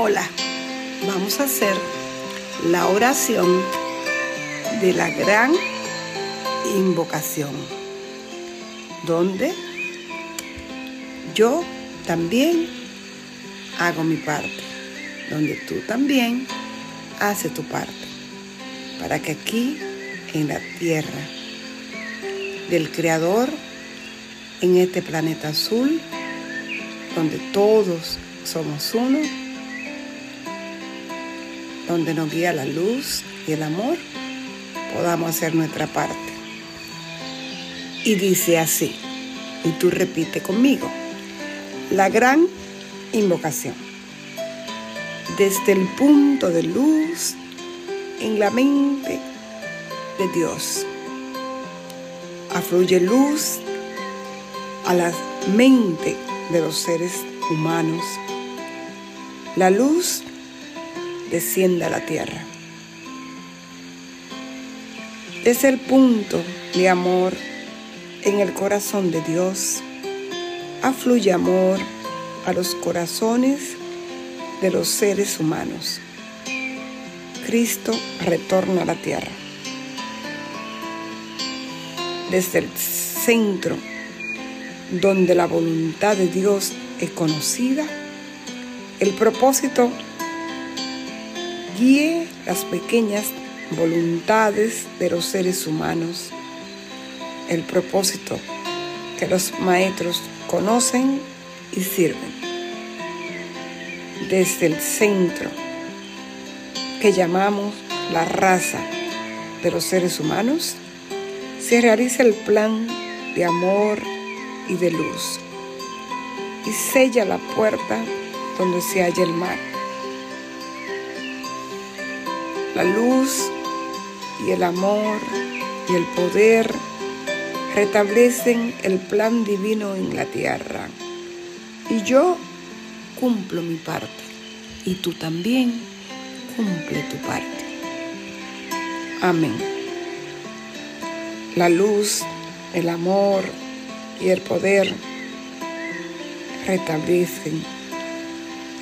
Hola, vamos a hacer la oración de la gran invocación, donde yo también hago mi parte, donde tú también haces tu parte, para que aquí en la tierra del Creador, en este planeta azul, donde todos somos uno, donde nos guía la luz y el amor, podamos hacer nuestra parte. Y dice así, y tú repite conmigo, la gran invocación. Desde el punto de luz en la mente de Dios, afluye luz a la mente de los seres humanos. La luz desciende a la tierra. Es el punto de amor en el corazón de Dios. Afluye amor a los corazones de los seres humanos. Cristo retorna a la tierra. Desde el centro donde la voluntad de Dios es conocida, el propósito guíe las pequeñas voluntades de los seres humanos, el propósito que los maestros conocen y sirven. Desde el centro que llamamos la raza de los seres humanos, se realiza el plan de amor y de luz y sella la puerta donde se halla el mar. La luz y el amor y el poder restablecen el plan divino en la tierra. Y yo cumplo mi parte. Y tú también cumple tu parte. Amén. La luz, el amor y el poder restablecen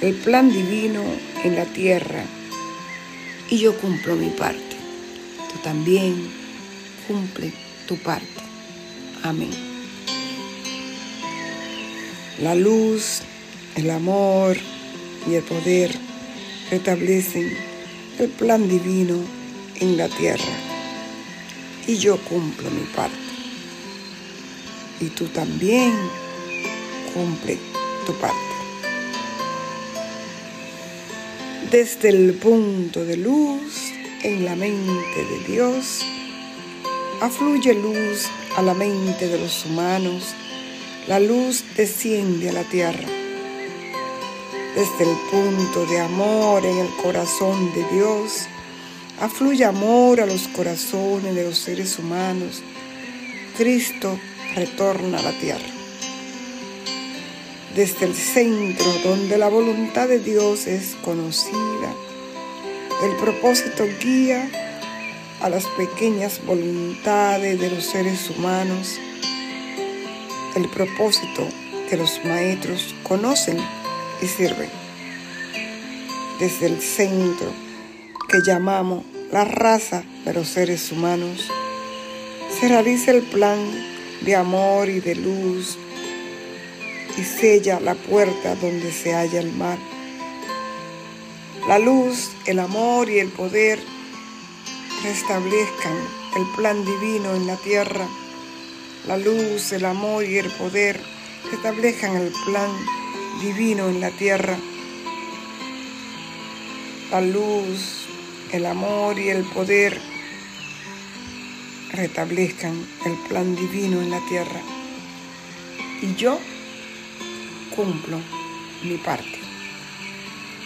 el plan divino en la tierra y yo cumplo mi parte. Tú también cumple tu parte. Amén. La luz, el amor y el poder restablecen el plan divino en la tierra y yo cumplo mi parte. Y tú también cumple tu parte. Desde el punto de luz en la mente de Dios, afluye luz a la mente de los humanos, la luz desciende a la tierra. Desde el punto de amor en el corazón de Dios, afluye amor a los corazones de los seres humanos. Cristo retorna a la tierra desde el centro donde la voluntad de Dios es conocida. El propósito guía a las pequeñas voluntades de los seres humanos. El propósito que los maestros conocen y sirven. Desde el centro que llamamos la raza de los seres humanos, se realiza el plan de amor y de luz y sella la puerta donde se halla el mar. La luz, el amor y el poder restablezcan el plan divino en la tierra. La luz, el amor y el poder restablezcan el plan divino en la tierra. La luz, el amor y el poder restablezcan el plan divino en la tierra. Y yo cumplo mi parte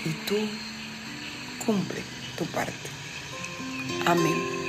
y tú cumple tu parte. Amén.